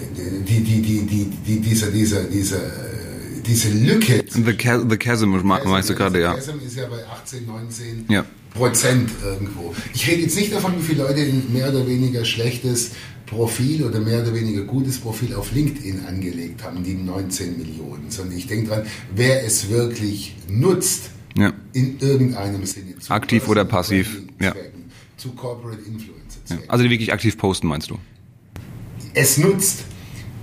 die, die, die, die, die, dieser, dieser, dieser diese Lücke. The, Chasm, the Chasm meinst du gerade, ja. Chasm ist ja bei 18, 19 ja. Prozent irgendwo. Ich rede jetzt nicht davon, wie viele Leute ein mehr oder weniger schlechtes Profil oder mehr oder weniger gutes Profil auf LinkedIn angelegt haben, die 19 Millionen, sondern ich denke dran, wer es wirklich nutzt, ja. in irgendeinem Sinne. Aktiv oder passiv. Ja. Zu Corporate Influencer. Ja. Also die wirklich aktiv posten, meinst du? Es nutzt.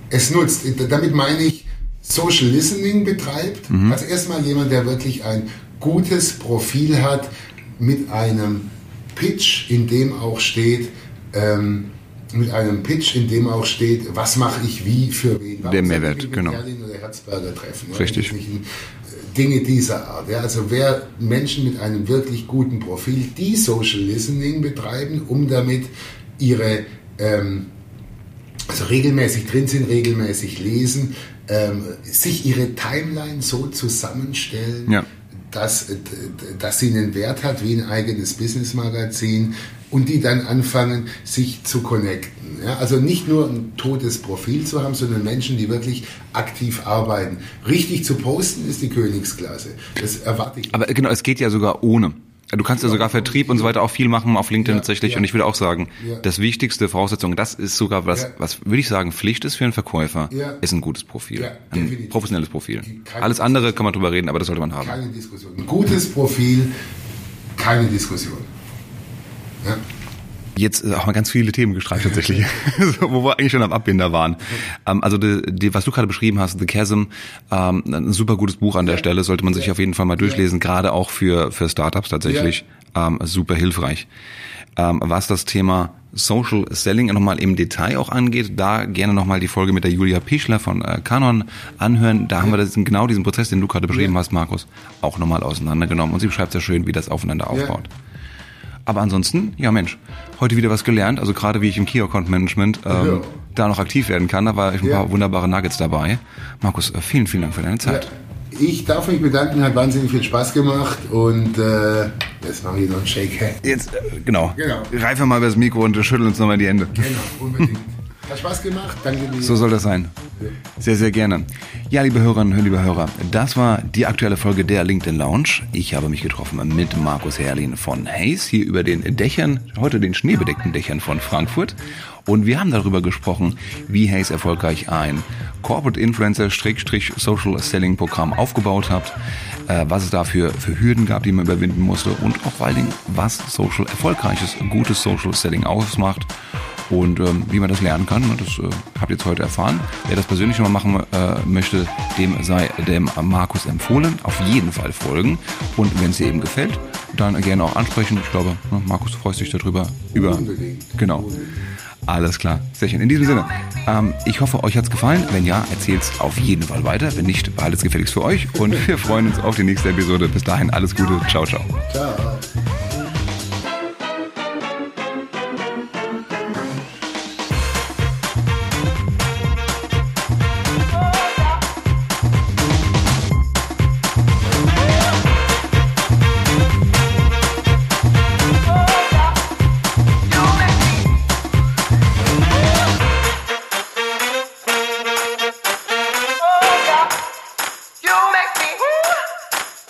Es nutzt. Damit meine ich, Social Listening betreibt. Mhm. Also erstmal jemand, der wirklich ein gutes Profil hat mit einem Pitch, in dem auch steht, ähm, mit einem Pitch, in dem auch steht, was mache ich wie für wen. Der Mehrwert, genau. Oder Herzberger treffen. Richtig. Ja, Dinge dieser Art. Ja, also wer Menschen mit einem wirklich guten Profil, die Social Listening betreiben, um damit ihre ähm, also regelmäßig drin sind, regelmäßig lesen, ähm, sich ihre Timeline so zusammenstellen, ja. dass, dass sie einen Wert hat wie ein eigenes Business-Magazin und die dann anfangen, sich zu connecten. Ja? Also nicht nur ein totes Profil zu haben, sondern Menschen, die wirklich aktiv arbeiten. Richtig zu posten ist die Königsklasse. Das erwarte ich. Aber genau, es geht ja sogar ohne. Du kannst ja sogar Vertrieb und so weiter auch viel machen auf LinkedIn ja, tatsächlich. Ja. Und ich würde auch sagen, ja. das wichtigste Voraussetzung, das ist sogar was, was würde ich sagen, Pflicht ist für einen Verkäufer, ist ein gutes Profil. ein professionelles Profil. Alles andere kann man drüber reden, aber das sollte man haben. Keine Diskussion. Ein gutes Profil, keine Diskussion. Ja. Jetzt auch mal ganz viele Themen gestreift tatsächlich, wo wir eigentlich schon am Abbinder waren. Ähm, also die, die, was du gerade beschrieben hast, The Chasm, ähm, ein super gutes Buch an der Stelle, sollte man sich auf jeden Fall mal durchlesen, gerade auch für, für Startups tatsächlich, ähm, super hilfreich. Ähm, was das Thema Social Selling nochmal im Detail auch angeht, da gerne nochmal die Folge mit der Julia Pischler von äh, Canon anhören. Da haben wir das, genau diesen Prozess, den du gerade beschrieben hast, Markus, auch nochmal auseinandergenommen. Und sie beschreibt sehr schön, wie das aufeinander aufbaut. Aber ansonsten, ja Mensch, heute wieder was gelernt. Also gerade wie ich im Key Account Management ähm, ja. da noch aktiv werden kann. Da war ich ein ja. paar wunderbare Nuggets dabei. Markus, äh, vielen, vielen Dank für deine Zeit. Ja. Ich darf mich bedanken, hat wahnsinnig viel Spaß gemacht und äh, jetzt mache ich noch einen Shake. Jetzt, äh, genau. genau. Reifen mal über das Mikro und schütteln uns nochmal die Hände. Genau, unbedingt. Hat Spaß gemacht. Danke dir. So soll das sein. Sehr, sehr gerne. Ja, liebe Hörerinnen, liebe Hörer, das war die aktuelle Folge der LinkedIn Lounge. Ich habe mich getroffen mit Markus Herrlin von Hayes hier über den Dächern, heute den schneebedeckten Dächern von Frankfurt. Und wir haben darüber gesprochen, wie Hayes erfolgreich ein Corporate Influencer-Social Selling Programm aufgebaut hat, äh, was es dafür für Hürden gab, die man überwinden musste und auch vor allen Dingen, was Social erfolgreiches, gutes Social Selling ausmacht und ähm, wie man das lernen kann, das äh, habt ihr jetzt heute erfahren. Wer das persönlich mal machen äh, möchte, dem sei dem Markus empfohlen. Auf jeden Fall folgen. Und wenn es dir eben gefällt, dann gerne auch ansprechen. Ich glaube, ne, Markus freust dich darüber. Über. Genau. Alles klar, sehr schön. In diesem Sinne, ähm, ich hoffe, euch hat's gefallen. Wenn ja, erzählt's auf jeden Fall weiter. Wenn nicht, behaltet's gefälligst für euch. Und wir freuen uns auf die nächste Episode. Bis dahin, alles Gute. Ciao, ciao. Ciao.